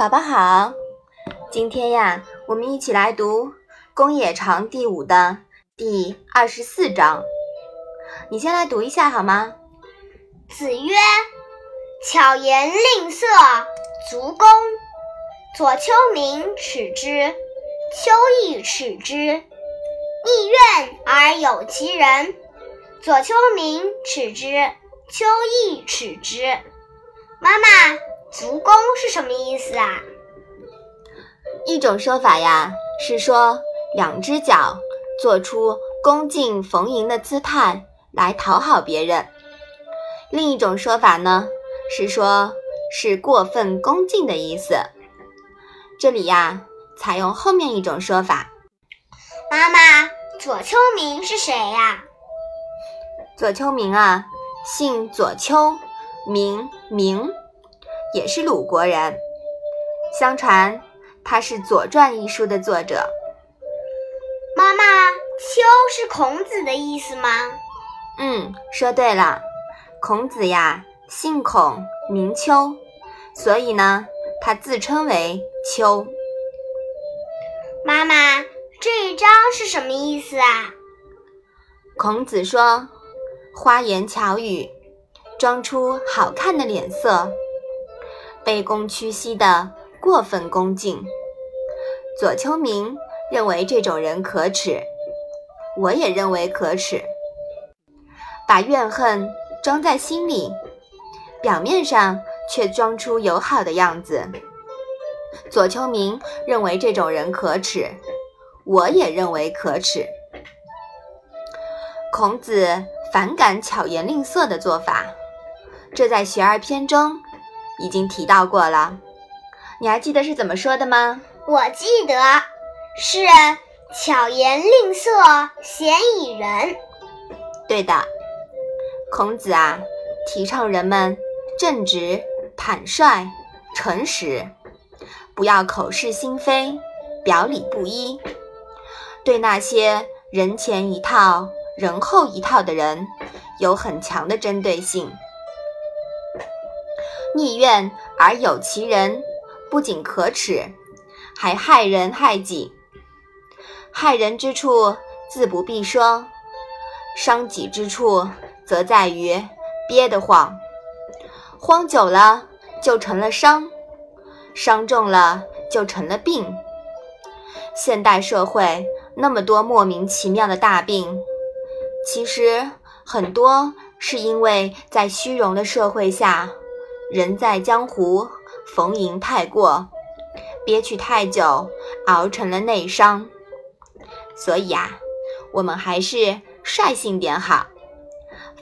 宝宝好，今天呀，我们一起来读《公冶长》第五的第二十四章。你先来读一下好吗？子曰：“巧言令色，足恭。左丘明耻之，丘亦耻之。逆苑而有其人。左丘明耻之，丘亦耻之。”妈妈。足弓是什么意思啊？一种说法呀，是说两只脚做出恭敬逢迎的姿态来讨好别人；另一种说法呢，是说是过分恭敬的意思。这里呀，采用后面一种说法。妈妈，左丘明是谁呀？左丘明啊，姓左丘，名明。也是鲁国人，相传他是《左传》一书的作者。妈妈，丘是孔子的意思吗？嗯，说对了，孔子呀，姓孔，名丘，所以呢，他自称为丘。妈妈，这一章是什么意思啊？孔子说，花言巧语，装出好看的脸色。卑躬屈膝的过分恭敬，左丘明认为这种人可耻，我也认为可耻。把怨恨装在心里，表面上却装出友好的样子，左丘明认为这种人可耻，我也认为可耻。孔子反感巧言令色的做法，这在《学而》篇中。已经提到过了，你还记得是怎么说的吗？我记得是巧言令色，鲜矣仁。对的，孔子啊，提倡人们正直、坦率、诚实，不要口是心非、表里不一。对那些人前一套、人后一套的人，有很强的针对性。逆愿而有其人，不仅可耻，还害人害己。害人之处自不必说，伤己之处则在于憋得慌，慌久了就成了伤，伤重了就成了病。现代社会那么多莫名其妙的大病，其实很多是因为在虚荣的社会下。人在江湖，逢迎太过，憋屈太久，熬成了内伤。所以啊，我们还是率性点好，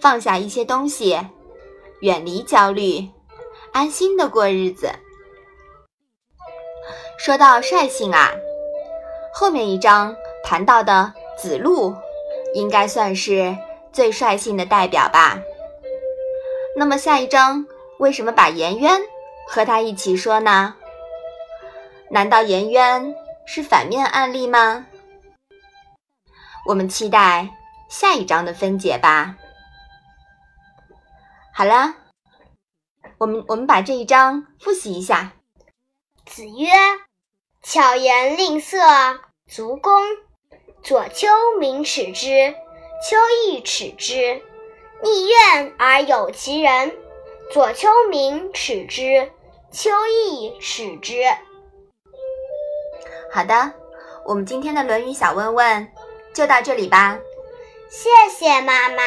放下一些东西，远离焦虑，安心的过日子。说到率性啊，后面一章谈到的子路，应该算是最率性的代表吧。那么下一章。为什么把颜渊和他一起说呢？难道颜渊是反面案例吗？我们期待下一章的分解吧。好了，我们我们把这一章复习一下。子曰：“巧言令色，足恭。左丘明耻之，丘亦耻之。逆愿而有其人。”左丘明耻之，丘亦耻之。好的，我们今天的《论语》小问问就到这里吧。谢谢妈妈。